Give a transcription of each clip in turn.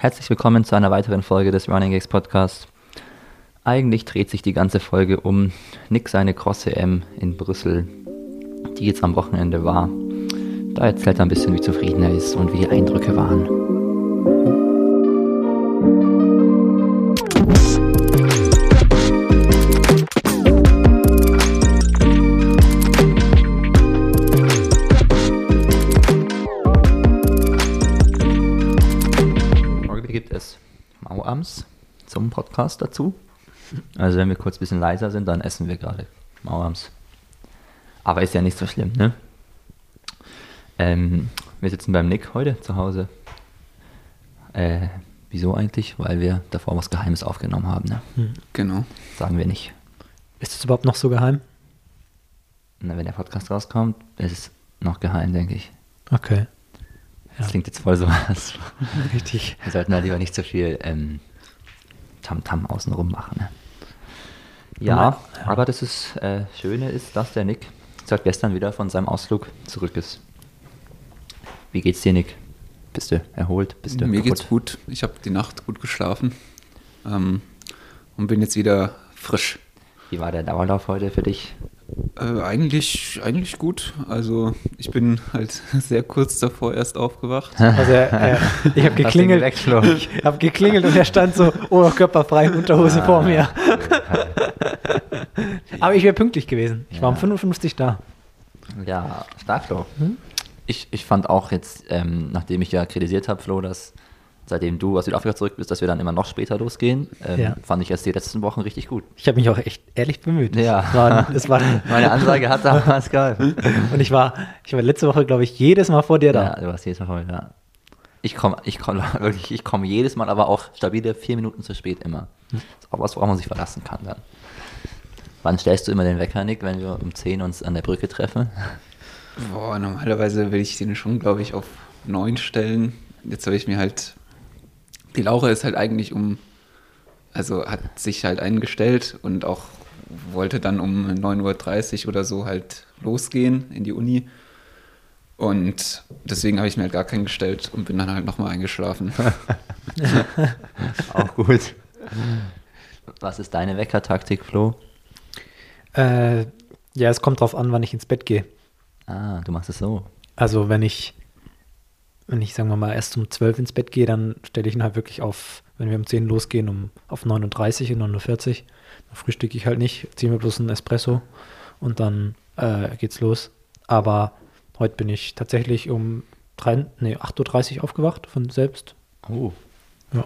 Herzlich willkommen zu einer weiteren Folge des Running Gags Podcast. Eigentlich dreht sich die ganze Folge um Nick seine Cross-EM in Brüssel, die jetzt am Wochenende war. Da erzählt er ein bisschen, wie zufrieden er ist und wie die Eindrücke waren. Podcast dazu. Also wenn wir kurz ein bisschen leiser sind, dann essen wir gerade Mauams. Aber ist ja nicht so schlimm, ne? Ähm, wir sitzen beim Nick heute zu Hause. Äh, wieso eigentlich? Weil wir davor was Geheimes aufgenommen haben, ne? Genau. Sagen wir nicht. Ist es überhaupt noch so geheim? Na, wenn der Podcast rauskommt, ist es noch geheim, denke ich. Okay. Das Ja. klingt jetzt voll so was. Richtig. Wir sollten da lieber nicht so viel ähm, Tamtam außenrum machen. Ne? Ja, Ja. aber das ist, äh, Schöne ist, dass der Nick seit gestern wieder von seinem Ausflug zurück ist. Wie geht's dir, Nick? Bist du erholt? Bist du Mir kaputt? geht's gut. Ich habe die Nacht gut geschlafen ähm, und bin jetzt wieder frisch. Wie war der Dauerlauf heute für dich? Äh, eigentlich, eigentlich gut. Also ich bin halt sehr kurz davor erst aufgewacht. Also äh, ich habe geklingelt. Ich habe geklingelt und er stand so oberkörperfrei in Unterhose vor mir. Aber ich wäre pünktlich gewesen. Ich war um Ja. 55 da. Ja, stark, Flo. Hm? Ich, ich fand auch jetzt, ähm, nachdem ich ja kritisiert habe, Flo, dass seitdem du aus Südafrika zurück bist, dass wir dann immer noch später losgehen, ähm, Ja. fand ich jetzt die letzten Wochen richtig gut. Ich habe mich auch echt ehrlich bemüht. Ja. Es war, es war, Meine Ansage hat damals geholfen. und ich war, ich war letzte Woche, glaube ich, jedes Mal vor dir da. Ja, du warst jedes Mal voll, ja. Ich komme ich komm, wirklich, ich komme jedes Mal, aber auch stabile vier Minuten zu spät immer. Das ist auch was, worauf man sich verlassen kann dann. Wann stellst du immer den Wecker, Nick, wenn wir um 10 uns an der Brücke treffen? Boah, normalerweise will ich den schon, glaube ich, auf neun stellen. Jetzt habe ich mir halt. Die Laura ist halt eigentlich um. Also hat sich halt eingestellt und auch wollte dann um 9.30 Uhr oder so halt losgehen in die Uni. Und deswegen habe ich mir halt gar keinen gestellt und bin dann halt nochmal eingeschlafen. Auch gut. Was ist deine Weckertaktik, Flo? Äh, ja, es kommt drauf an, wann ich ins Bett gehe. Ah, du machst es so. Also wenn ich, wenn ich, sagen wir mal, erst um 12 ins Bett gehe, dann stelle ich ihn halt wirklich auf, wenn wir um 10 losgehen, um auf 39 und 49. Dann frühstücke ich halt nicht, ziehe mir bloß einen Espresso und dann äh, geht's los. Aber heute bin ich tatsächlich um 3, nee, 8.30 Uhr aufgewacht von selbst. Oh, Ja.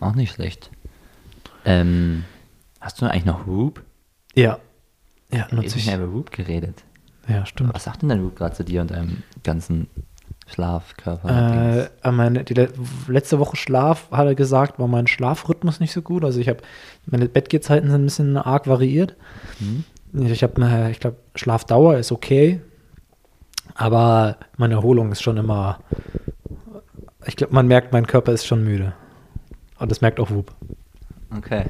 auch nicht schlecht. Ähm, hast du eigentlich noch Whoop? Ja. Ja, Ich habe nutze nicht ich. mehr über Whoop geredet. Ja, stimmt. Was sagt denn dein Whoop gerade zu dir und deinem ganzen Schlafkörper? Äh, meine, die le letzte Woche Schlaf, hat er gesagt, war mein Schlafrhythmus nicht so gut. Also ich habe, meine Bettgehzeiten sind ein bisschen arg variiert. Hm? Ich habe, äh, ich glaube, Schlafdauer ist okay, aber meine Erholung ist schon immer, ich glaube, man merkt, mein Körper ist schon müde. Und das merkt auch Whoop. Okay.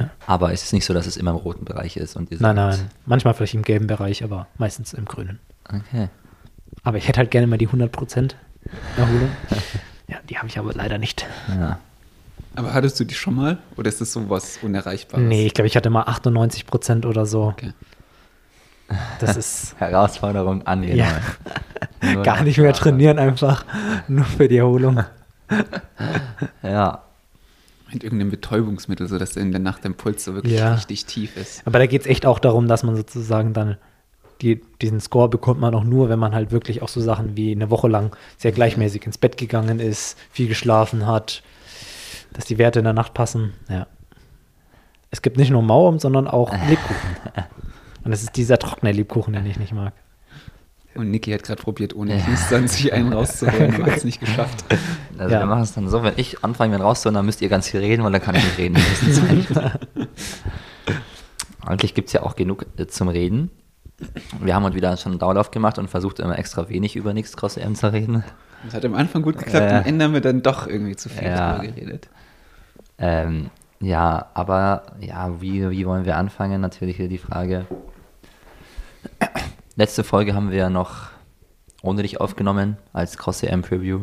Ja. Aber ist es nicht so, dass es immer im roten Bereich ist? Und ihr Nein, nein, manchmal vielleicht im gelben Bereich, aber meistens im grünen. Okay. Aber ich hätte halt gerne mal die 100% Erholung. ja, die habe ich aber leider nicht. Ja. Aber hattest du die schon mal? Oder ist das sowas Unerreichbares? Nee, ich glaube, ich hatte mal 98% oder so. Okay. Das ist Herausforderung angenommen. Ja. Gar nicht mehr trainieren, einfach nur für die Erholung. Ja. Mit irgendeinem Betäubungsmittel, sodass in der Nacht der Puls so wirklich Ja. richtig tief ist. Aber da geht es echt auch darum, dass man sozusagen dann die, diesen Score bekommt man auch nur, wenn man halt wirklich auch so Sachen wie eine Woche lang sehr gleichmäßig ins Bett gegangen ist, viel geschlafen hat, dass die Werte in der Nacht passen. Ja. Es gibt nicht nur Mauern, sondern auch Lebkuchen. Und es ist dieser trockene Lebkuchen, den ich nicht mag. Und Niki hat gerade probiert, ohne Kies sich einen rauszuholen, aber hat es nicht geschafft. Also Ja. wir machen es dann so, wenn ich anfange, wenn rauszuholen, dann müsst ihr ganz viel reden, weil dann kann ich nicht reden. Eigentlich gibt es ja auch genug äh, zum Reden. Wir haben heute wieder schon einen Dauerlauf gemacht und versucht immer extra wenig über nichts Cross EM zu reden. Das hat am Anfang gut geklappt, Ja. am Ende haben wir dann doch irgendwie zu viel Ja. darüber geredet. Ähm, ja, aber ja, wie, wie wollen wir anfangen? Natürlich hier die Frage. Letzte Folge haben wir ja noch ohne dich aufgenommen als Cross EM Preview.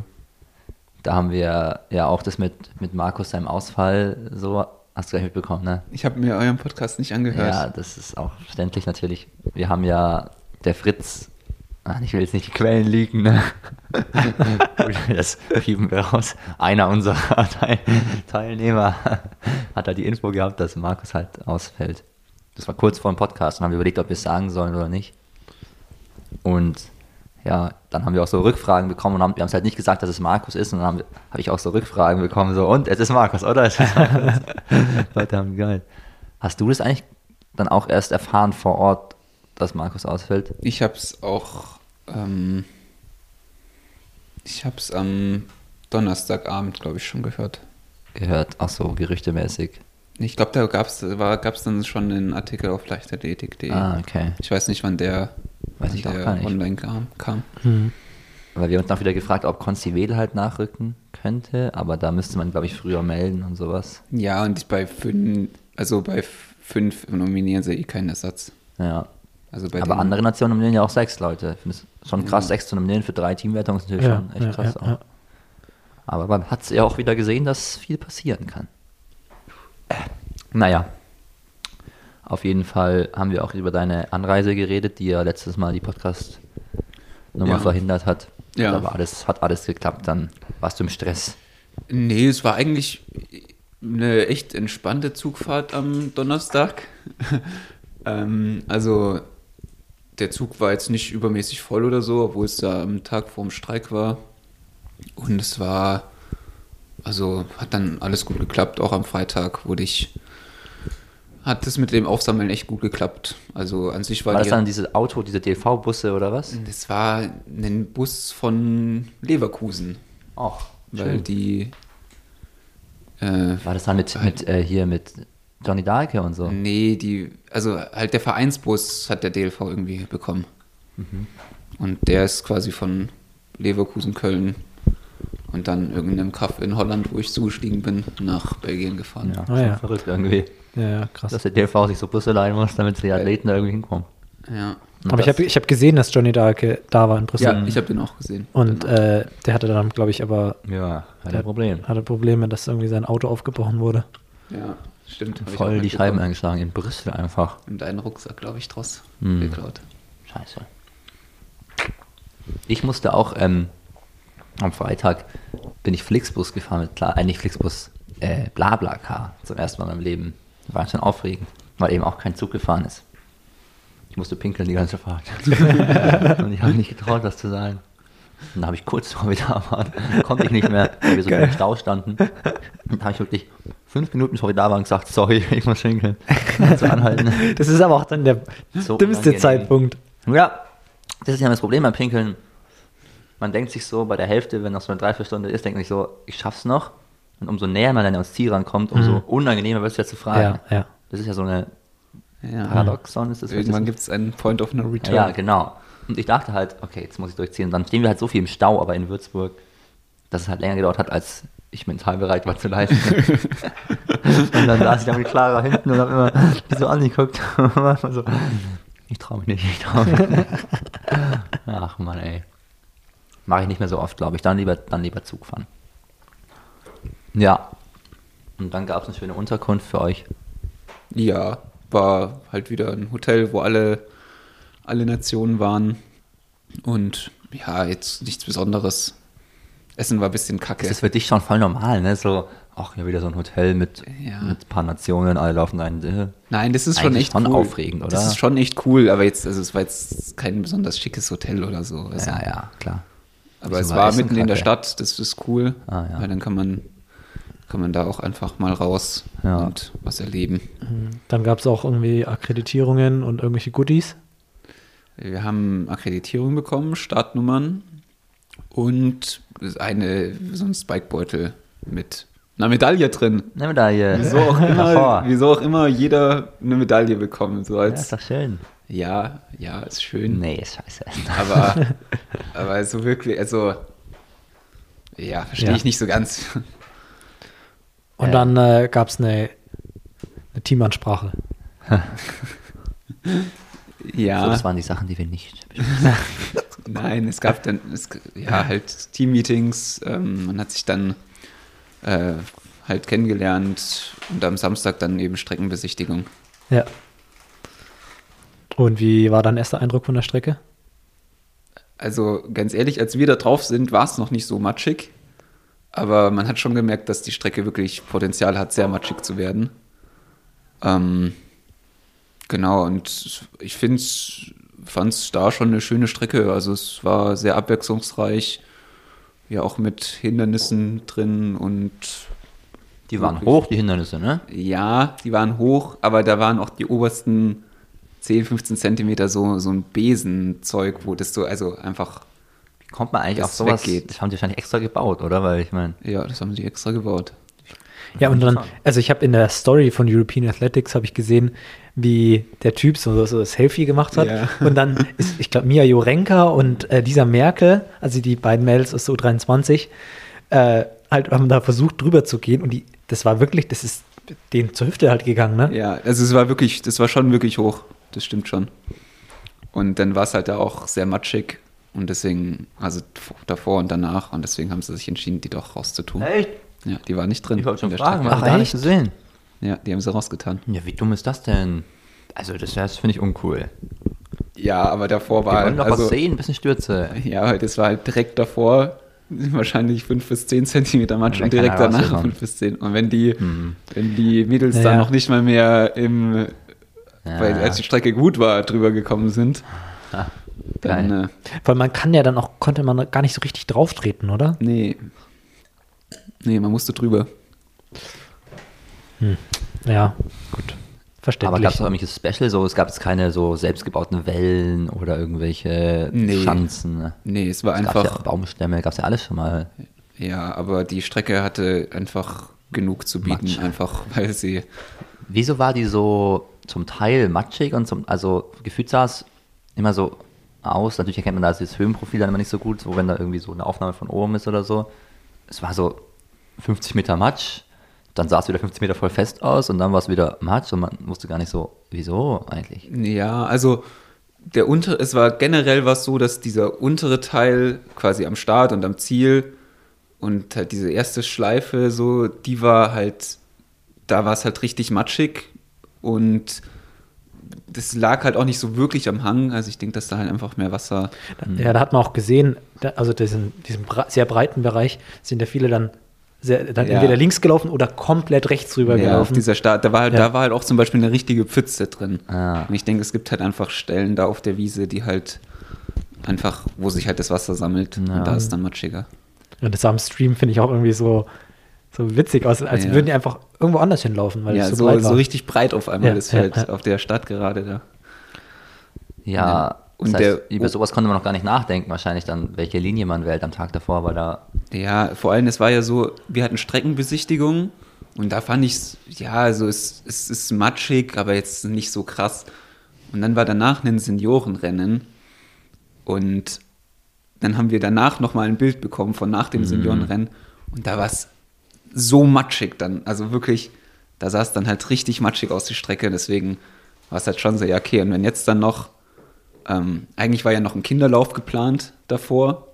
Da haben wir ja auch das mit, mit Markus seinem Ausfall so, hast du gleich mitbekommen, ne? Ich habe mir euren Podcast nicht angehört. Ja, das ist auch verständlich natürlich. Wir haben ja, der Fritz, ach, ich will jetzt nicht die Quellen liegen, ne? das schieben wir raus. Einer unserer Teil Teilnehmer hat halt die Info gehabt, dass Markus halt ausfällt. Das war kurz vor dem Podcast und haben überlegt, ob wir es sagen sollen oder nicht. Und ja, dann haben wir auch so Rückfragen bekommen und haben, wir haben es halt nicht gesagt, dass es Markus ist und dann habe hab ich auch so Rückfragen bekommen, so, und es ist Markus, oder? Es ist Markus. Haben geil. Hast du das eigentlich dann auch erst erfahren vor Ort, dass Markus ausfällt? Ich habe es auch, ähm, ich habe es am Donnerstagabend, glaube ich, schon gehört. Gehört, ach so, gerüchtemäßig. Ich glaube, da gab es gab's dann schon einen Artikel auf leichtathletik.de. Ah, okay. Ich weiß nicht, wann der, Weiß ich auch gar nicht. online kam. kam. Hm. Weil wir uns dann wieder gefragt, ob Concevel halt nachrücken könnte, aber da müsste man, glaube ich, früher melden und sowas. Ja, und bei fünf, also bei fünf nominieren sie eh keinen Ersatz. Ja. Also bei aber andere Nationen nominieren ja auch sechs Leute. Ich finde es schon krass, Ja. sechs zu nominieren für drei Teamwertungen ist natürlich Ja, schon echt ja, krass ja, auch. ja. Aber man hat es ja auch wieder gesehen, dass viel passieren kann. Äh, Naja. Auf jeden Fall haben wir auch über deine Anreise geredet, die ja letztes Mal die Podcast-Nummer Ja. verhindert hat. Ja. Aber alles, hat alles geklappt, dann warst du im Stress. Nee, es war eigentlich eine echt entspannte Zugfahrt am Donnerstag. ähm, also der Zug war jetzt nicht übermäßig voll oder so, obwohl es da am Tag vorm Streik war. Und es war, also hat dann alles gut geklappt. Auch am Freitag wurde ich, hat es mit dem Aufsammeln echt gut geklappt. Also an sich war, War das die, dann dieses Auto, diese DLV-Busse oder was? das war ein Bus von Leverkusen, Auch. weil die äh, War das dann mit, mit äh, hier mit Johnny Dahlke und so? Nee, die, also halt der Vereinsbus hat der DLV irgendwie bekommen. Mhm. Und der ist quasi von Leverkusen, Köln und dann irgendeinem Kaff in Holland, wo ich zugestiegen bin, nach Belgien gefahren. Ja, Ah, schon ja. verrückt irgendwie. Ja, ja, krass. Dass der DLV sich so Busse leihen muss, damit die Athleten da irgendwie hinkommen. Ja, Und Aber ich habe ich hab gesehen, dass Johnny Darke da war in Brüssel. ja ich habe den auch gesehen. Und Genau. äh, der hatte dann, glaube ich, aber Ja, kein Der- Problem. hatte Probleme, dass irgendwie sein Auto aufgebrochen wurde. ja, stimmt. Voll die. Scheiben eingeschlagen in Brüssel einfach. Und deinen Rucksack, glaube ich, draus Hm. geklaut. Scheiße. Ich musste auch ähm, am Freitag bin ich Flixbus gefahren mit klar, eigentlich Flixbus äh, Blablacar zum ersten Mal in meinem Leben. War schon aufregend, weil eben auch kein Zug gefahren ist. Ich musste pinkeln die ganze Fahrt. Und ich habe nicht getraut, das zu sagen. Und dann habe ich kurz vor wir da waren, konnte ich nicht mehr, weil wir so im Stau standen. Und da habe ich wirklich fünf Minuten vor wir da waren gesagt, sorry, ich muss pinkeln. Zu anhalten. Das ist aber auch dann der So dümmste. Zeitpunkt. Ja, das ist ja das Problem beim Pinkeln. Man denkt sich so, bei der Hälfte, wenn noch so eine Dreiviertelstunde ist, denkt man sich so, ich schaff's noch. Und umso näher man dann ans Ziel rankommt, umso Mhm. unangenehmer wird es ja zu fragen. Ja, ja. Das ist ja so eine Ja. Paradoxon. Ist das Irgendwann gibt es einen Point of No Return. Ja, genau. Und ich dachte halt, okay, jetzt muss ich durchziehen. Und dann stehen wir halt so viel im Stau, aber in Würzburg, dass es halt länger gedauert hat, als ich mental bereit war zu leisten. und dann saß ich da mit Clara hinten und hab immer die so angeguckt. Und war so, ich trau mich nicht, ich trau mich nicht. Ach man, ey. Mache ich nicht mehr so oft, glaube ich. Dann lieber, dann lieber Zug fahren. Ja. Und dann gab es eine schöne Unterkunft für euch. Ja, war halt wieder ein Hotel, wo alle, alle Nationen waren. Und ja, jetzt nichts Besonderes. Essen war ein bisschen kacke. Das ist für dich schon voll normal, ne? So, ach, ja, wieder so ein Hotel mit, Ja. mit ein paar Nationen, alle laufen rein. Äh. Nein, das ist schon Eigentlich echt schon cool. aufregend, oder? Das ist schon echt cool, aber jetzt, also es war jetzt kein besonders schickes Hotel oder so. Also, Ja, ja, klar. Aber es war mitten in der? Stadt, das ist cool. Ah, ja. Weil dann kann man, kann man da auch einfach mal raus Ja. und was erleben. Dann gab es auch irgendwie Akkreditierungen und irgendwelche Goodies. Wir haben Akkreditierung bekommen, Startnummern und eine, so ein Spikebeutel mit einer Medaille drin. Eine Medaille. Wieso auch immer, wieso auch immer jeder eine Medaille bekommen. So Ja, als, ist doch schön. Ja, ja, ist schön. Nee, ist scheiße. Aber, aber so wirklich, also, ja, verstehe Ja. ich nicht so ganz. Und Ja. dann äh, gab es eine, eine Teamansprache. So, Ja, das waren die Sachen, die wir nicht. Nein, es gab dann es, ja halt Teammeetings. Ähm, man hat sich dann äh, halt kennengelernt und am Samstag dann eben Streckenbesichtigung. Ja. Und wie war dein erster Eindruck von der Strecke? Also ganz ehrlich, als wir da drauf sind, war es noch nicht so matschig. Aber man hat schon gemerkt, dass die Strecke wirklich Potenzial hat, sehr matschig zu werden. Ähm, genau, und ich fand es da schon eine schöne Strecke. Also es war sehr abwechslungsreich, ja auch mit Hindernissen drin und Die waren hoch, die Hindernisse, ne? ja, die waren hoch, aber da waren auch die obersten 10, 15 Zentimeter so, so ein Besenzeug, wo das so, also einfach, Wie kommt man eigentlich auf sowas? weggeht. Das haben die wahrscheinlich extra gebaut, oder? Weil ich meine, ja, das haben sie extra gebaut. Ja, und dann, also ich habe in der Story von European Athletics habe ich gesehen, wie der Typ so, so das Selfie gemacht hat. Ja. Und dann ist, ich glaube, Mia Jorenka und äh, dieser Merkel, also die beiden Mädels aus der U23, äh, halt haben da versucht drüber zu gehen und die, das war wirklich, das ist denen zur Hüfte halt gegangen, ne? Ja, also es war wirklich, das war schon wirklich hoch, das stimmt schon. Und dann war es halt da auch sehr matschig und deswegen, also davor und danach und deswegen haben sie sich entschieden, die doch rauszutun. echt? Ja, die war nicht drin. Ich wollte schon fragen, hat Ach, gar nicht gesehen. Ja, die haben sie rausgetan. Ja, wie dumm ist das denn? Also, das, das finde ich uncool. Ja, aber davor war wollen doch also, was sehen, ein bisschen Stürze. Ja, das war halt direkt davor wahrscheinlich 5 bis 10 Zentimeter Matsch Und und direkt danach rausgekommen. 5 bis 10. Und wenn die, Mhm. wenn die Mädels Ja, dann ja. noch nicht mal mehr im, Ja. weil als die Strecke gut war, drüber gekommen sind, Ah, dann, geil. äh, Weil man kann ja dann auch, konnte man gar nicht so richtig drauf treten, oder? nee. Nee, man musste drüber. Ja, gut. Verständlich. Aber gab es auch irgendwelches Special? So, es gab jetzt keine so selbstgebauten Wellen oder irgendwelche Nee. Schanzen. ne? Nee, es war Es gab ja einfach, Baumstämme, gab es ja alles schon mal. ja, aber die Strecke hatte einfach genug zu bieten, Matsch. einfach weil sie, Wieso war die so zum Teil matschig und zum, also gefühlt sah es immer so aus. Natürlich erkennt man da das Höhenprofil dann immer nicht so gut, so wenn da irgendwie so eine Aufnahme von oben ist oder so. Es war so 50 Meter Matsch, dann sah es wieder 50 Meter voll fest aus und dann war es wieder Matsch und man wusste gar nicht so, wieso eigentlich. ja, also der untere, es war generell was so, dass dieser untere Teil quasi am Start und am Ziel und halt diese erste Schleife so, die war halt, da war es halt richtig matschig und das lag halt auch nicht so wirklich am Hang, also ich denke, dass da halt einfach mehr Wasser, Ja, da hat man auch gesehen, also diesen, diesem bre- sehr breiten Bereich sind ja viele dann, sehr, dann Ja. entweder links gelaufen oder komplett rechts rüber ja, auf gelaufen. dieser Start, da war, halt, Ja. da war halt auch zum Beispiel eine richtige Pfütze drin. Ah. Und ich denke, es gibt halt einfach Stellen da auf der Wiese, die halt einfach, wo sich halt das Wasser sammelt Ja. und da ist dann matschiger. Und das am Stream finde ich auch irgendwie so, so witzig aus, als Ja. würden die einfach irgendwo anders hinlaufen, weil ja, es so, so, breit so, war. richtig breit auf einmal Ja, das Feld ja. auf der Stadt gerade da. Ja, Ja. und das heißt, der- über sowas konnte man noch gar nicht nachdenken, wahrscheinlich dann, welche Linie man wählt am Tag davor, weil da Ja, vor allem, es war ja so, wir hatten Streckenbesichtigung und da fand ich es, ja, also es, es ist matschig, aber jetzt nicht so krass. Und dann war danach ein Seniorenrennen und dann haben wir danach nochmal ein Bild bekommen von nach dem Seniorenrennen und da war es so matschig dann, also wirklich, da sah es dann halt richtig matschig aus, die Strecke, deswegen war es halt schon ja, okay, und wenn jetzt dann noch, ähm, eigentlich war ja noch ein Kinderlauf geplant davor,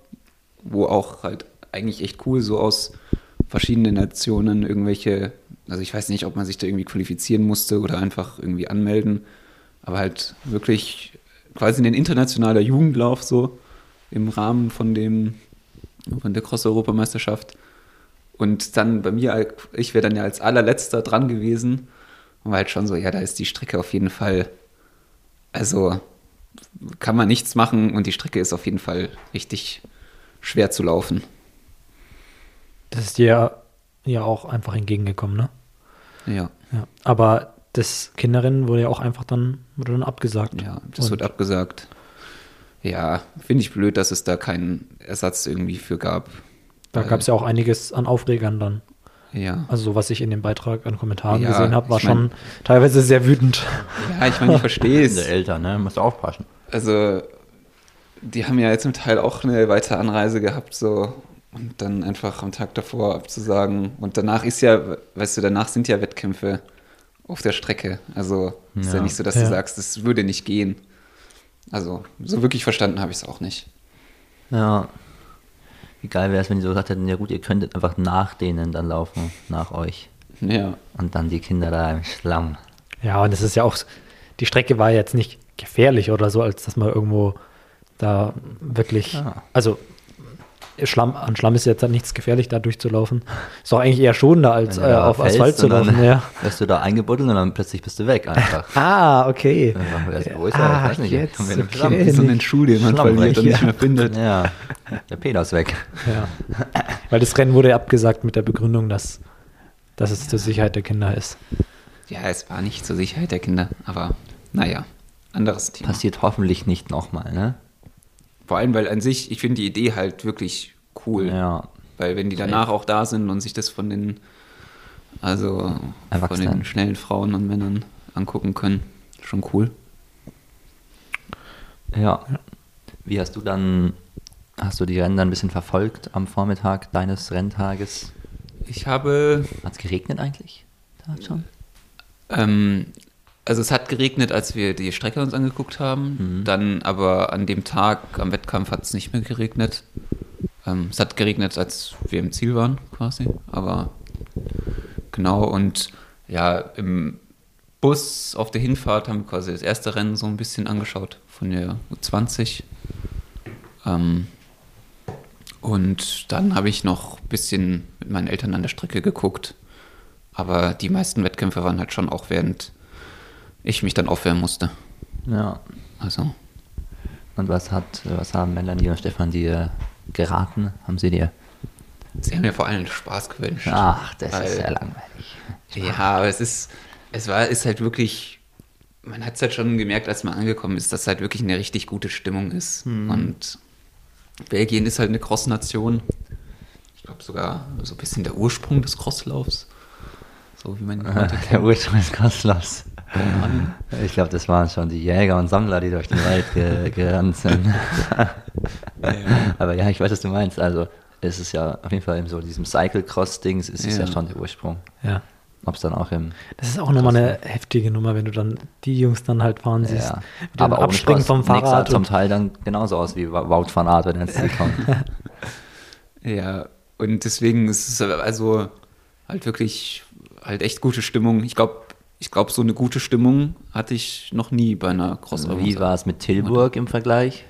wo auch halt eigentlich echt cool so aus verschiedenen Nationen irgendwelche, also ich weiß nicht, ob man sich da irgendwie qualifizieren musste oder einfach irgendwie anmelden, aber halt wirklich quasi ein internationaler Jugendlauf so im Rahmen von dem, von der Cross-Europameisterschaft. Und dann bei mir, ich wäre dann ja als allerletzter dran gewesen und war halt schon so, ja, da ist die Strecke auf jeden Fall, also kann man nichts machen und die Strecke ist auf jeden Fall richtig schwer zu laufen. Das ist dir ja auch einfach entgegengekommen, ne? Ja, Ja. Aber das Kinderrennen wurde ja auch einfach dann, wurde dann abgesagt. ja, das Und wird abgesagt. Ja, finde ich blöd, dass es da keinen Ersatz irgendwie für gab. Da gab es ja auch einiges an Aufregern dann. Ja. Also so, was ich in dem Beitrag an Kommentaren Ja, gesehen habe, war ich mein- schon teilweise sehr wütend. Ja, ich meine, ich verstehe es. Eltern, ne? Musst du aufpassen. Also, die haben ja jetzt zum Teil auch eine weitere Anreise gehabt, so. Und dann einfach am Tag davor abzusagen. Und danach ist ja, weißt du, danach sind ja Wettkämpfe auf der Strecke. Also, ist ja, Ja. nicht so, dass Ja. du sagst, das würde nicht gehen. Also, so wirklich verstanden habe ich es auch nicht. Ja. Wie geil wäre es, wenn die so gesagt hätten, ja gut, ihr könntet einfach nach denen dann laufen, nach euch. Ja. Und dann die Kinder da im Schlamm. Ja, und es ist ja auch, die Strecke war jetzt nicht gefährlich oder so, als dass man irgendwo da wirklich, Ja. also Schlamm, an Schlamm ist jetzt halt nichts gefährlich, da durchzulaufen. Ist doch eigentlich eher schonender, als äh, auf Asphalt zu und dann laufen. Ja. Wirst du da eingebuddelt und dann plötzlich bist du weg einfach. Ah, okay. Ja, wer ist- wo ist er? Ah, Ich weiß nicht. jetzt, Kommen wir in den okay. Schlamm. Wie so einen Schuh, den man verliert und nicht ja. mehr findet. Ja, der Peter ist weg. Ja. Weil das Rennen wurde ja abgesagt mit der Begründung, dass, dass es zur Sicherheit der Kinder ist. Ja, es war nicht zur Sicherheit der Kinder, aber naja, anderes Thema. Passiert hoffentlich nicht nochmal, ne? Vor allem, weil an sich, ich finde die Idee halt wirklich cool. Ja. Weil wenn die danach auch da sind und sich das von den, also von den schnellen Frauen und Männern angucken können, schon cool. Ja. Wie hast du dann, hast du die Rennen dann ein bisschen verfolgt am Vormittag deines Renntages? Ich habe, Hat es geregnet eigentlich? Da schon? ähm, also es hat geregnet, als wir die Strecke uns angeguckt haben. Mhm. Dann aber an dem Tag am Wettkampf hat es nicht mehr geregnet. Ähm, es hat geregnet, als wir im Ziel waren, quasi. Aber genau, und ja, im Bus auf der Hinfahrt haben wir quasi das erste Rennen so ein bisschen angeschaut von der U20. Ähm, und dann habe ich noch ein bisschen mit meinen Eltern an der Strecke geguckt. Aber die meisten Wettkämpfe waren halt schon auch während ich mich dann aufwärmen musste. Ja. Also, Und was hat, was haben Melanie und Stefan dir geraten? Haben sie dir? sie haben mir vor allem Spaß gewünscht. Ach, das Weil- ist sehr langweilig. Ja, aber es ist, es war, ist halt wirklich, man hat es halt schon gemerkt, als man angekommen ist, dass halt wirklich eine richtig gute Stimmung ist. Und Belgien ist halt eine Cross-Nation. Ich glaube sogar so ein bisschen der Ursprung des Crosslaufs. So wie man ihn heute Der. Ursprung des Kostlers. Ich glaube, das waren schon die Jäger und Sammler, die durch den Wald ge gerannt sind. Aber ja, ich weiß, was du meinst. Also, es ist ja auf jeden Fall in so diesem Cyclecross-Dings ist es ja Ja. schon der Ursprung. Ja. Ob es dann auch im. Das ist auch nochmal eine heftige Nummer, wenn du dann die Jungs dann halt fahren siehst. Ja, Mit dem Abspringen vom Nick sah Fahrrad. zum Teil dann genauso aus wie Wout van Aert, wenn er ins Ziel kommt. Ja, und deswegen ist es also halt wirklich halt echt gute Stimmung. Ich glaube, ich glaube, so eine gute Stimmung hatte ich noch nie bei einer cross Also, wie war es mit Tilburg im Vergleich?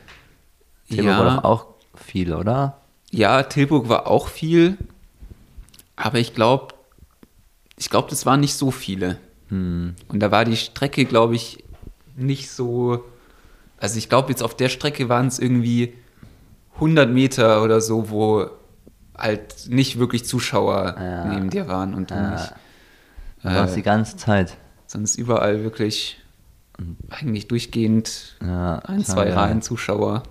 Tilburg war Ja, doch auch viel, oder? ja, Tilburg war auch viel, aber ich glaube, ich glaube, das waren nicht so viele. Hm. Und da war die Strecke, glaube ich, nicht so. Also ich glaube, jetzt auf der Strecke waren es irgendwie 100 Meter oder so, wo halt nicht wirklich Zuschauer Ja. neben dir waren und du Ja. nicht. Du warst die ganze Zeit. Sonst überall wirklich eigentlich durchgehend Ja, ein, zwei. Reihen Zuschauer.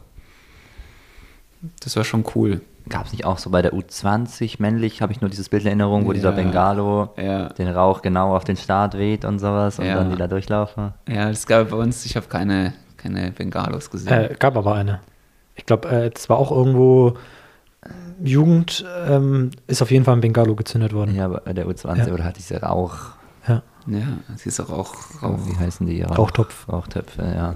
Das war schon cool. Gab es nicht auch so bei der U20 männlich, habe ich nur dieses Bild in Erinnerung, wo dieser Ja. Bengalo Ja. den Rauch genau auf den Start weht und sowas und Ja. dann die da durchlaufen. Ja, das gab bei uns, ich habe keine, keine Bengalos gesehen. äh, gab aber eine. Ich glaube, äh, es war auch irgendwo Jugend, ähm, ist auf jeden Fall ein Bengalo gezündet worden. Ja, bei der U20 Ja. oder hat diese Rauch, Ja. ja, sie ist auch, auch, auch wie heißen die? Rauch, Rauchtopf. Rauchtöpfe, ja.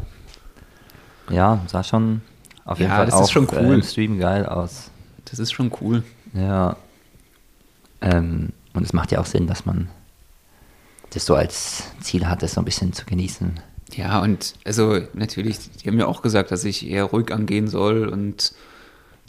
Ja, sah schon auf jeden Ja, Fall das auch ist schon cool. im Stream geil aus. das ist schon cool. Ja. Ähm, und es macht ja auch Sinn, dass man das so als Ziel hat, das so ein bisschen zu genießen. Ja, und also natürlich, die haben ja auch gesagt, dass ich eher ruhig angehen soll und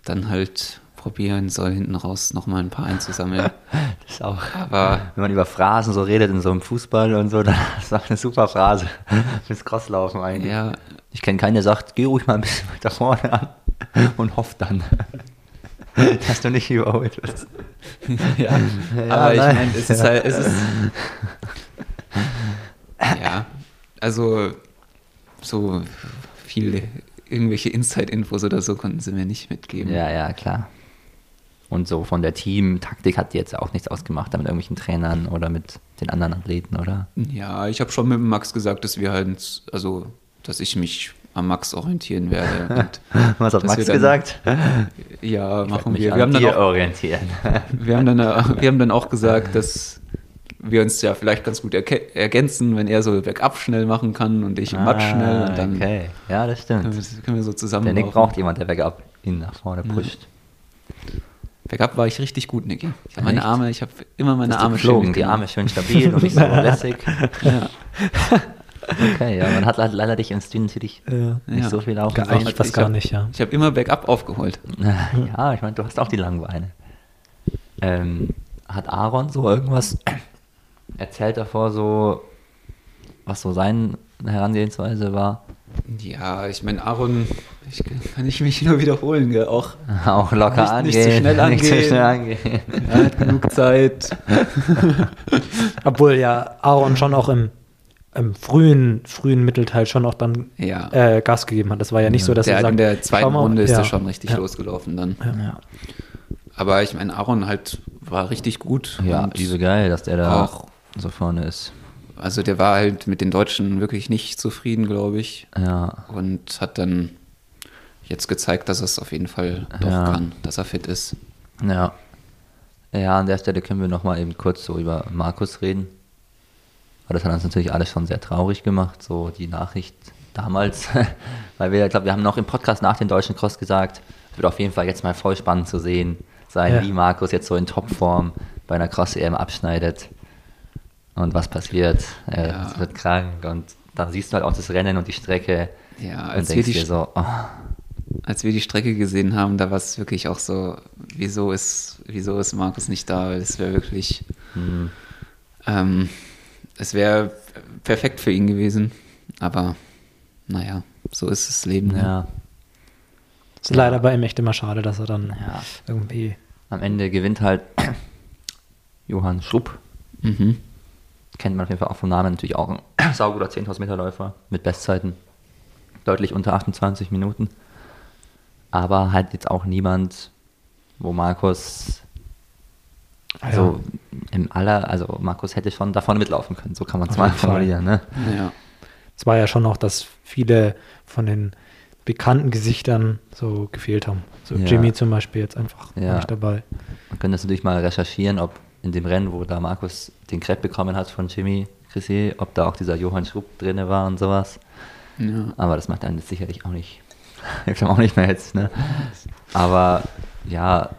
dann halt probieren soll, hinten raus nochmal ein paar einzusammeln. Das ist auch. Aber Wenn man über Phrasen so redet in so einem Fußball und so, dann ist das eine super Phrase fürs Crosslaufen eigentlich. ja, Ich kenne keinen, der sagt, geh ruhig mal ein bisschen weiter vorne an und hoff dann, dass du nicht überholt wirst. ja. Ja, aber ich nein. meine, es ist halt, es ist. ja, also so viele irgendwelche Inside-Infos oder so konnten sie mir nicht mitgeben. Ja, ja, klar. Und so von der Team-Taktik hat die jetzt auch nichts ausgemacht, da mit irgendwelchen Trainern oder mit den anderen Athleten, oder? Ja, ich habe schon mit Max gesagt, dass wir halt, also, dass ich mich am Max orientieren werde. Was hat Max dann- gesagt? ja, machen wir. Wir haben, dann auch, orientieren. wir, haben dann, äh, wir haben dann auch gesagt, dass wir uns ja vielleicht ganz gut ergänzen, wenn er so bergab schnell machen kann und ich im Matsch schnell. Und dann Ah, okay, ja, das können, stimmt. wir, können wir so zusammen. Der Nick braucht jemand, der bergab ihn nach vorne pusht. Bergab war ich richtig gut, Niki. Ich habe meine Echt? Arme, ich habe immer meine Arme geflogen, schön die. Arme schön stabil und nicht so lässig. Ja. Okay, ja, man hat le- leider dich im Stream natürlich Ja. nicht Ja. so viel laufen Eigentlich fast ich gar nicht, ja. Ich habe immer Bergab aufgeholt. Ja, ich meine, du hast auch die langen Beine. Ähm, hat Aaron so irgendwas erzählt davor, so was so seine Herangehensweise war? Ja, ich meine, Aaron, ich, kann ich mich nur wiederholen, gell? auch Auch locker Nicht- angehen. nicht zu schnell Nicht zu angehen. schnell angehen. er hat genug Zeit. Obwohl ja Aaron schon auch im, im frühen, frühen Mittelteil schon auch dann Ja. äh, Gas gegeben hat. Das war ja nicht so, dass der er sagt, in der zweiten mal, Runde ist ja, er schon richtig ja, losgelaufen dann. Ja, Aber ich meine, Aaron halt war richtig gut. ja und liebe geil, dass der da auch- so vorne ist. Also der war halt mit den Deutschen wirklich nicht zufrieden, glaube ich. Ja, Und hat dann jetzt gezeigt, dass er es auf jeden Fall doch Ja. kann, dass er fit ist. ja. Ja, an der Stelle können wir nochmal eben kurz so über Markus reden. Weil das hat uns natürlich alles schon sehr traurig gemacht, so die Nachricht damals. Weil wir, ich glaube, wir haben noch im Podcast nach dem deutschen Cross gesagt, es wird auf jeden Fall jetzt mal voll spannend zu sehen sein, Ja. wie Markus jetzt so in Topform bei einer Cross-EM abschneidet. Und was passiert. Er Ja. wird krank und dann siehst du halt auch das Rennen und die Strecke Ja, und als wir, denkst die, dir so, oh, als wir die Strecke gesehen haben, da war es wirklich auch so, wieso ist, wieso ist Markus nicht da? Weil es wäre wirklich, hm, ähm, es wäre perfekt für ihn gewesen. Aber naja, so ist das Leben. ne? ja. Ist leider bei ihm echt immer schade, dass er dann Ja. irgendwie. Am Ende gewinnt halt Johann Schrupp. Mhm. Kennt man auf jeden Fall auch vom Namen. Natürlich auch ein sauguter 10.000 Meter Läufer mit Bestzeiten. Deutlich unter 28 Minuten. Aber halt jetzt auch niemand, wo Markus also im aller, also Markus hätte schon davon mitlaufen können. So kann man es mal formulieren. Ne? Ja. Es war ja schon auch, dass viele von den bekannten Gesichtern so gefehlt haben. So Ja. Jimmy zum Beispiel jetzt einfach Ja. nicht dabei. Man könnte das natürlich mal recherchieren, ob in dem Rennen, wo da Markus den Crepe bekommen hat von Jimmy Chrissy, ob da auch dieser Johann Schrupp drin war und sowas. ja. Aber das macht einen jetzt sicherlich auch nicht. Ich glaube auch nicht mehr jetzt, ne? Aber ja,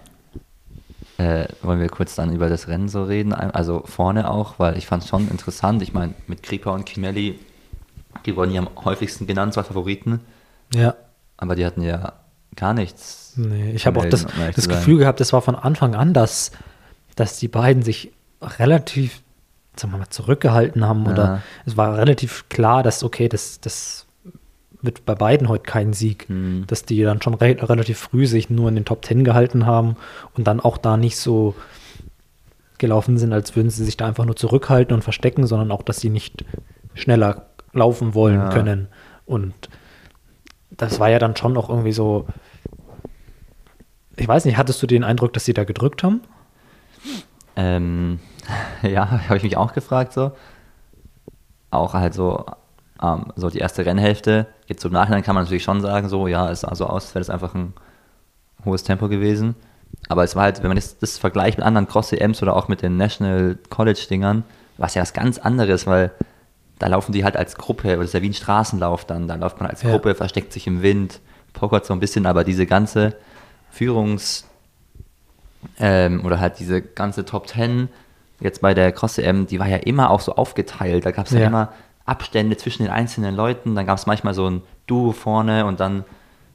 äh, wollen wir kurz dann über das Rennen so reden? Also vorne auch, weil ich fand es schon interessant. Ich meine, mit Kripa und Kimelli, die wurden ja am häufigsten genannt, zwei Favoriten, Ja. aber die hatten ja gar nichts. Nee, ich habe auch das, das. Gefühl gehabt, das war von Anfang an, dass, dass die beiden sich relativ, sagen wir mal, zurückgehalten haben. Ja. Oder es war relativ klar, dass, okay, das, das wird bei beiden heute kein Sieg. Mhm. Dass die dann schon re relativ früh sich nur in den Top Ten gehalten haben und dann auch da nicht so gelaufen sind, als würden sie sich da einfach nur zurückhalten und verstecken, sondern auch, dass sie nicht schneller laufen wollen Ja. können. Und das war ja dann schon auch irgendwie so, ich weiß nicht, hattest du den Eindruck, dass sie da gedrückt haben? Ähm, ja, habe ich mich auch gefragt so. Auch halt so, ähm, so die erste Rennhälfte. Jetzt so im Nachhinein kann man natürlich schon sagen, so, ja, es sah so aus, als wäre das einfach ein hohes Tempo gewesen. Aber es war halt, wenn man das, das vergleicht mit anderen Cross-EMs oder auch mit den National College-Dingern, war es ja was ganz anderes, weil da laufen die halt als Gruppe, das ist ja wie ein Straßenlauf dann, da läuft man als Ja. Gruppe, versteckt sich im Wind, pokert so ein bisschen, aber diese ganze Führungs- ähm, oder halt diese ganze Top 10 jetzt bei der Cross EM, die war ja immer auch so aufgeteilt. Da gab es ja. Ja. immer Abstände zwischen den einzelnen Leuten. Dann gab es manchmal so ein Duo vorne und dann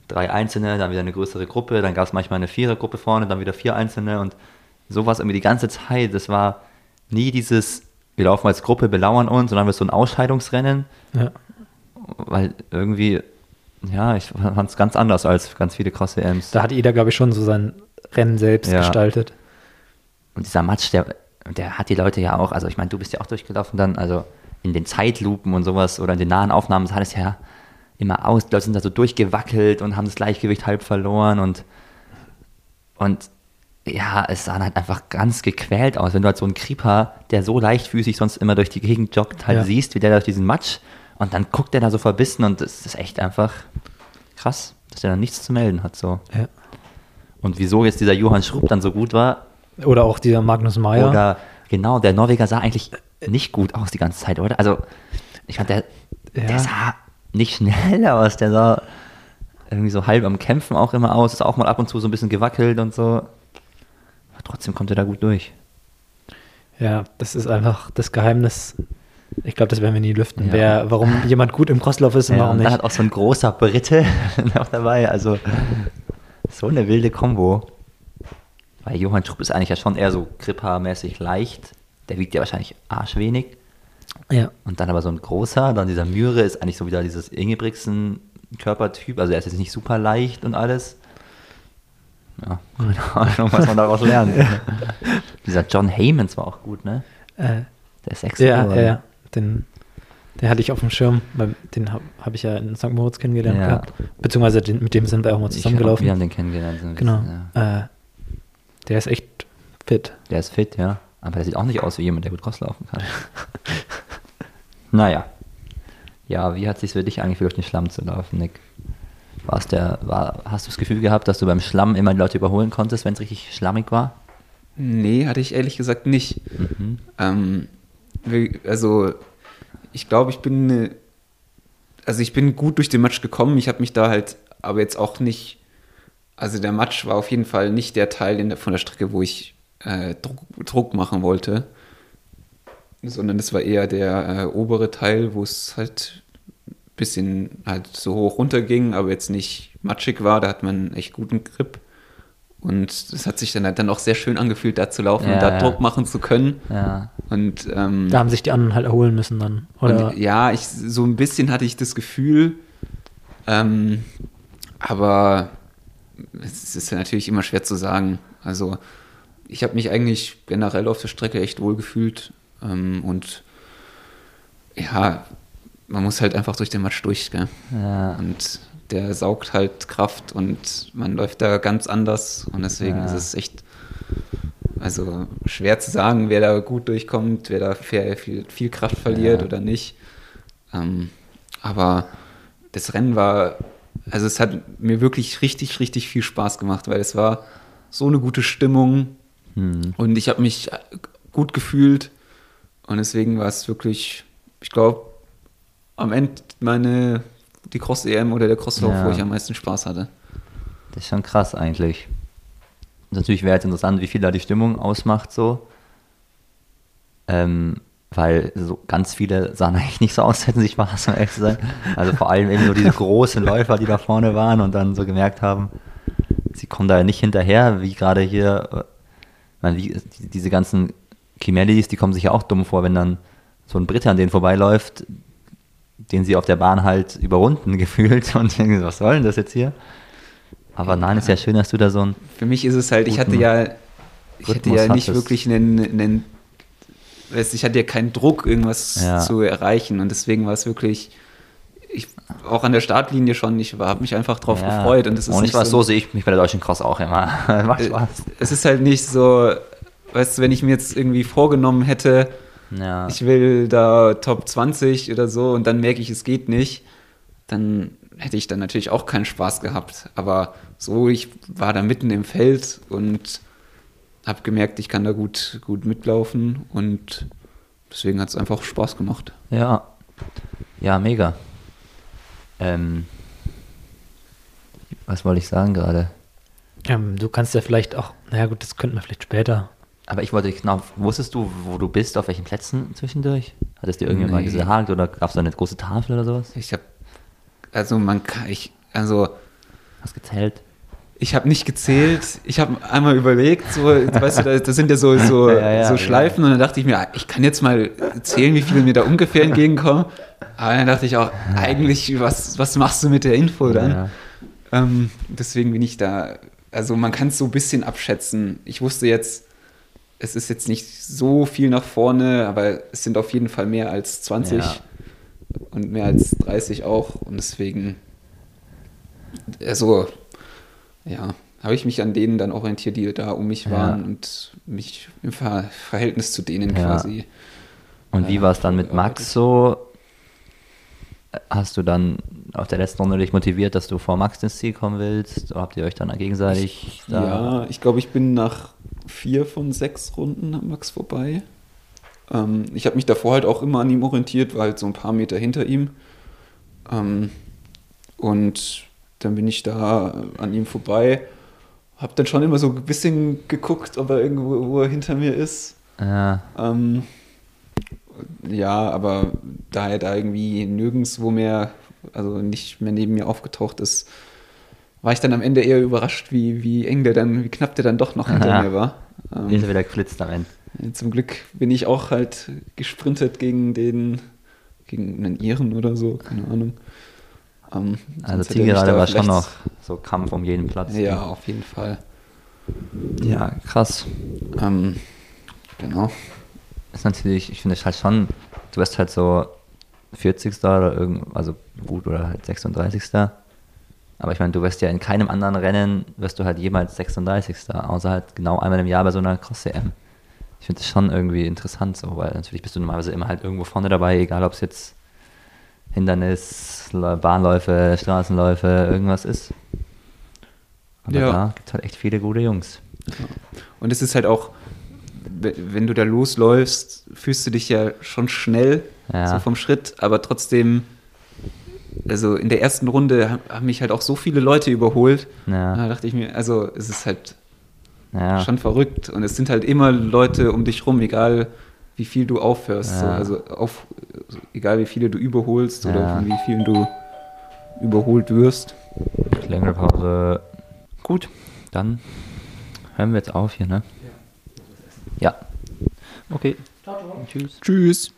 drei Einzelne, dann wieder eine größere Gruppe. Dann gab es manchmal eine Vierergruppe vorne, dann wieder vier Einzelne und sowas irgendwie die ganze Zeit. Das war nie dieses, wir laufen als Gruppe, belauern uns, sondern wir so ein Ausscheidungsrennen, Ja. weil irgendwie, ja, ich fand es ganz anders als ganz viele Cross EMs. Da hat jeder, glaube ich, schon so sein Rennen selbst Ja. gestaltet. Und dieser Matsch, der, der hat die Leute ja auch, also ich meine, du bist ja auch durchgelaufen dann, also in den Zeitlupen und sowas oder in den nahen Aufnahmen sah das ja immer aus. Die Leute sind da so durchgewackelt und haben das Gleichgewicht halb verloren und, und ja, es sah halt einfach ganz gequält aus. Wenn du halt so einen Creeper, der so leichtfüßig sonst immer durch die Gegend joggt, halt Ja. siehst, wie der durch diesen Matsch und dann guckt der da so verbissen und das ist echt einfach krass, dass der dann nichts zu melden hat. So. Ja. Und wieso jetzt dieser Johann Schrupp dann so gut war, Oder auch dieser Magnus Meyer. oder genau, der Norweger sah eigentlich nicht gut aus die ganze Zeit, oder? Also, ich fand, der, Ja. der sah nicht schnell aus, der sah. irgendwie so halb am Kämpfen auch immer aus, ist auch mal ab und zu so ein bisschen gewackelt und so. Aber trotzdem kommt er da gut durch. Ja, das ist einfach das Geheimnis. Ich glaube, das werden wir nie lüften. Ja. Wer, warum jemand gut im Crosslauf ist und Ja, warum nicht. hat auch so ein großer Brite noch dabei. Also so eine wilde Kombo. Weil Johann Trupp ist eigentlich ja schon eher so Krippa-mäßig leicht. Der wiegt ja wahrscheinlich arschwenig. Ja. Und dann aber so ein großer, dann dieser Mühre ist eigentlich so wieder dieses Ingebrigtsen-Körpertyp. Also er ist jetzt nicht super leicht und alles. Ja, keine Ahnung, was man daraus lernt. dieser John Haymans war auch gut, ne? Äh, Der ist extra. ja, ja, ja. Den, den hatte ich auf dem Schirm. weil Den habe hab ich ja in St. Moritz kennengelernt Ja. gehabt. Beziehungsweise den, mit dem sind wir auch mal zusammengelaufen. Wir haben den kennengelernt. so ein genau. bisschen, Ja. Äh, der ist echt fit. Der ist fit, ja. Aber der sieht auch nicht aus wie jemand, der gut rauslaufen kann. naja. Ja, wie hat es sich für dich eigentlich durch den Schlamm zu laufen, Nick? War's der, war, hast du das Gefühl gehabt, dass du beim Schlamm immer die Leute überholen konntest, wenn es richtig schlammig war? Nee, hatte ich ehrlich gesagt nicht. Mhm. Ähm, also, ich glaube, ich bin, äh, also ich bin gut durch den Match gekommen. Ich habe mich da halt, aber jetzt auch nicht, also der Match war auf jeden Fall nicht der Teil der, von der Strecke, wo ich äh, Druck, Druck machen wollte, sondern das war eher der äh, obere Teil, wo es halt ein bisschen halt so hoch runter ging, aber jetzt nicht matschig war. Da hat man echt guten Grip. Und das hat sich dann halt dann auch sehr schön angefühlt, da zu laufen Ja, und da ja. Druck machen zu können. Ja. Und, ähm, Da haben sich die anderen halt erholen müssen dann. Oder? und ja, ich, so ein bisschen hatte ich das Gefühl, ähm, aber es ist ja natürlich immer schwer zu sagen. Also ich habe mich eigentlich generell auf der Strecke echt wohl gefühlt ähm, und ja, man muss halt einfach durch den Matsch durch, gell? ja. Und der saugt halt Kraft und man läuft da ganz anders und deswegen Ja. ist es echt also schwer zu sagen, wer da gut durchkommt, wer da viel, viel, Kraft verliert Ja. oder nicht. Ähm, aber das Rennen war, also es hat mir wirklich richtig, richtig viel Spaß gemacht, weil es war so eine gute Stimmung Hm. und ich habe mich gut gefühlt und deswegen war es wirklich, ich glaube, am Ende meine die Cross-EM oder der Crosslauf, Ja. wo ich am meisten Spaß hatte. Das ist schon krass eigentlich. Natürlich wäre jetzt interessant, wie viel da die Stimmung ausmacht, so. Ähm, weil so ganz viele sahen eigentlich nicht so aus, hätten sie Spaß, um ehrlich zu sein. Also vor allem eben so diese großen Läufer, die da vorne waren und dann so gemerkt haben, sie kommen da nicht hinterher, wie gerade hier, äh, meine, wie, die- diese ganzen Kimellis, die kommen sich ja auch dumm vor, wenn dann so ein Brite an denen vorbeiläuft, den sie auf der Bahn halt überrunden gefühlt und denken, was soll denn das jetzt hier? Aber nein, ist ja schön, dass du da so ein Für mich ist es halt, ich hatte ja, ich hatte ja nicht hattest. wirklich einen, einen weißt, ich hatte ja keinen Druck, irgendwas Ja. zu erreichen und deswegen war es wirklich, ich, auch an der Startlinie schon, ich habe mich einfach drauf Ja. gefreut und es ist und ich nicht weiß, so sehe ich mich bei der Deutschen Cross auch immer. Macht Äh, Spaß. Es ist halt nicht so, weißt du, wenn ich mir jetzt irgendwie vorgenommen hätte, Ja. ich will da Top 20 oder so und dann merke ich, es geht nicht, dann hätte ich dann natürlich auch keinen Spaß gehabt. Aber so, ich war da mitten im Feld und habe gemerkt, ich kann da gut, gut mitlaufen und deswegen hat es einfach Spaß gemacht. ja. Ja, mega. Ähm, was wollte ich sagen gerade? Ähm, du kannst ja vielleicht auch, naja gut, das könnten wir vielleicht später. Aber ich wollte genau, wusstest du, wo du bist, auf welchen Plätzen zwischendurch? Hattest du irgendjemand mal Nee. gesagt oder gab es da eine große Tafel oder sowas? Ich habe, also man kann, ich, also Hast gezählt? Ich habe nicht gezählt. Ich habe einmal überlegt, so, weißt du, da, da sind ja so, so, Ja, ja, so ja. Schleifen und dann dachte ich mir, ich kann jetzt mal zählen, wie viele mir da ungefähr entgegenkommen. Aber dann dachte ich auch, eigentlich, was, was machst du mit der Info dann? Ja. Ähm, deswegen bin ich da, also man kann es so ein bisschen abschätzen. Ich wusste jetzt, es ist jetzt nicht so viel nach vorne, aber es sind auf jeden Fall mehr als 20 Ja. und mehr als 30 auch. Und deswegen, also, ja, habe ich mich an denen dann orientiert, die da um mich Ja. waren und mich im Ver Verhältnis zu denen Ja. quasi. Und wie Ja, war es dann mit Max so? Hast du dann auf der letzten Runde dich motiviert, dass du vor Max ins Ziel kommen willst? Oder habt ihr euch dann gegenseitig da? Ja, ich glaube, ich bin nach vier von sechs Runden am Max vorbei. Ähm, ich habe mich davor halt auch immer an ihm orientiert, war halt so ein paar Meter hinter ihm. Ähm, und dann bin ich da an ihm vorbei, habe dann schon immer so ein bisschen geguckt, ob er irgendwo wo er hinter mir ist. Ja, Ähm, ja, aber da er da irgendwie nirgendwo mehr, also nicht mehr neben mir aufgetaucht ist, war ich dann am Ende eher überrascht, wie, wie eng der dann, wie knapp der dann doch noch hinter Aha. mir war. ist Ähm, er wieder geflitzt am Ende. zum Glück bin ich auch halt gesprintet gegen den, gegen einen Iren oder so, keine Ahnung. Ähm, Also Zielgerade da war schon noch so Kampf um jeden Platz. Ja, auf jeden Fall. Ja, krass. Ähm, genau. ist natürlich, ich finde es halt schon, du wirst halt so 40. oder irgend, also gut oder halt 36. Aber ich meine, du wirst ja in keinem anderen Rennen, wirst du halt jemals 36. Außer halt genau einmal im Jahr bei so einer Cross-CM. Ich finde das schon irgendwie interessant so, weil natürlich bist du normalerweise immer halt irgendwo vorne dabei, egal ob es jetzt Hindernis, Bahnläufe, Straßenläufe, irgendwas ist. Aber Ja. da gibt es halt echt viele gute Jungs. Und es ist halt auch, we- wenn du da losläufst, fühlst du dich ja schon schnell, Ja. so vom Schritt, aber trotzdem, also in der ersten Runde ha- haben mich halt auch so viele Leute überholt. Ja. Da dachte ich mir, also es ist halt Ja. schon verrückt. Und es sind halt immer Leute um dich rum, egal wie viel du aufhörst. So. Ja. Also auf, egal wie viele du überholst Ja. oder von wie vielen du überholt wirst. Längere Pause. Gut, dann hören wir jetzt auf hier, ne? Ja. Okay. Tschüss. Tschüss.